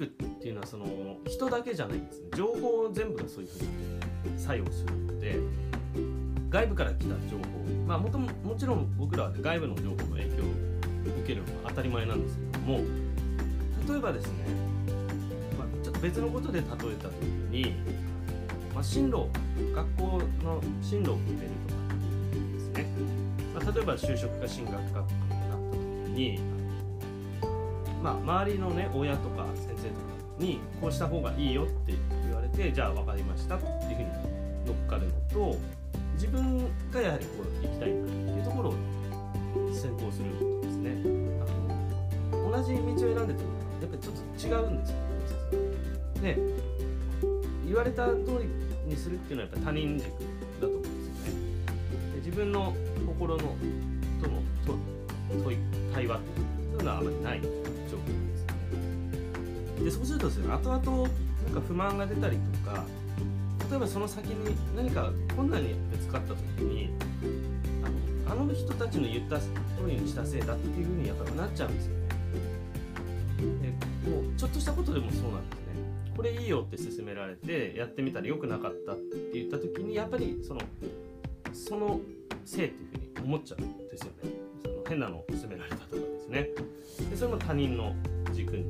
軸っていうのはその人だけじゃないんですね。情報全部がそういうふうに作用するので外部から来た情報まあもとももちろん僕らは、外部の情報の影響を受けるのは当たり前なんですけども例えばですね、まあ、ちょっと別のことで例えた時に、まあ、進路学校の進路を決めるとかですね、まあ、例えば就職か進学かとかになった時にまあ、周りのね親とか先生とかにこうした方がいいよって言われてじゃあ分かりましたっていうふうに乗っかるのと自分がやはりこう行きたいんだっていうところを先行することですね。あの同じ道を選んでてもやっぱりちょっと違うんですよねで言われた通りにするっていうのはやっぱ他人軸だと思うんですよね。で自分の心のとの対話っていうのはあまりない状況ですね。でそうするとですね後々なんか不満が出たりとか例えばその先に何か困難にぶつかった時にあのあの人たちの言った通りにしたせいだっていうふうにやっぱなっちゃうんですよね。でもうちょっとしたことでもそうなんですね。これいいよって勧められてやってみたら良くなかったって言った時にやっぱりそのそのせいっていうふうに思っちゃうんですよね。変なのを勧められたとかですね。でそれも他人の軸に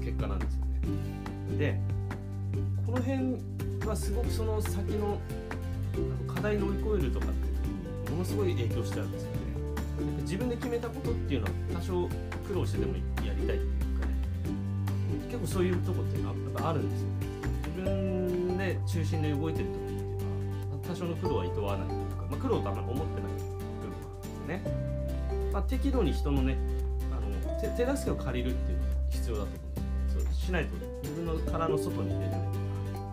結果なんですよね。でこの辺はすごくその先の課題乗り越えるとかってものすごい影響しちゃうんですよね。自分で決めたことっていうのは多少苦労してでもやりたいっていうかね。結構そういうとこっていうのはやっぱあるんですよ自分で中心で動いてる時っていうのは多少の苦労はいとわないというか、まあ、苦労とあんまり思ってない部分はあるんですよね、まあ、適度に人のねあの手手助けを借りるっていうのが必要だと思う。んですよそうしないと自分の殻の外に出れない。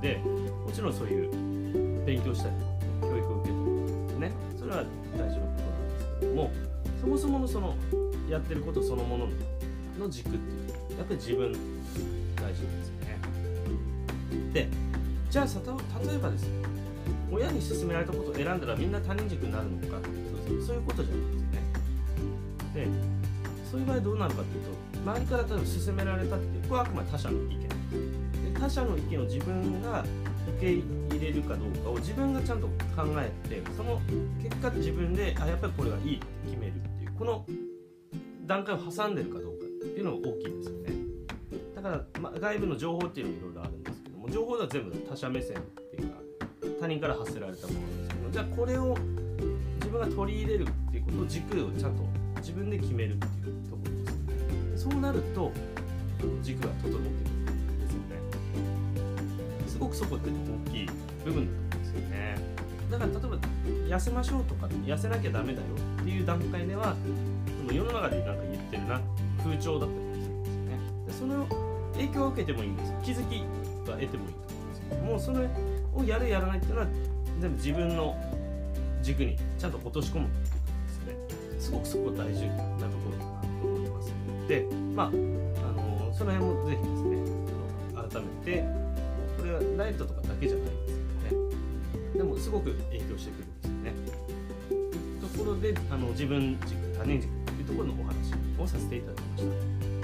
でもちろんそういう勉強したり教育を受けたりですねそれは大事なことなんですけどもそもそものそのやってることそのものの軸っていうやっぱり自分大事なんですよね。でじゃあ例えばですね親に勧められたことを選んだらみんな他人軸になるのかそうそういうことじゃないです。でそういう場合どうなるかっていうと周りから例えば勧められたっていうこれはあくまで他者の意見。で他者の意見を自分が受け入れるかどうかを自分がちゃんと考えてその結果自分であやっぱりこれがいいって決めるっていうこの段階を挟んでるかどうかっていうのが大きいですよね。だから、まあ、外部の情報っていうのもいろいろあるんですけども情報では全部他者目線っていうか他人から発せられたものですけどじゃあこれを自分が取り入れるっていうことを軸をちゃんと自分で決めるっていうところですね。そうなると軸が整ってくるんですよね。すごくそこって大きい部分だと思うんですよね。だから例えば痩せましょうとか痩せなきゃダメだよっていう段階ではその世の中でなんか言ってるな風潮だったりするんですよね。でその影響を受けてもいいんです気づきが得てもいいと思うんですけどもうそれをやるやらないっていうのは全部自分の軸にちゃんと落とし込むっていうことですね。すごくそこ大事なところかなと思います。でまああのその辺もぜひですね改めてこれはダイエットとかだけじゃないんですけどね。でもすごく影響してくるんですよね。というところであの自分軸他人軸というところのお話をさせていただきました。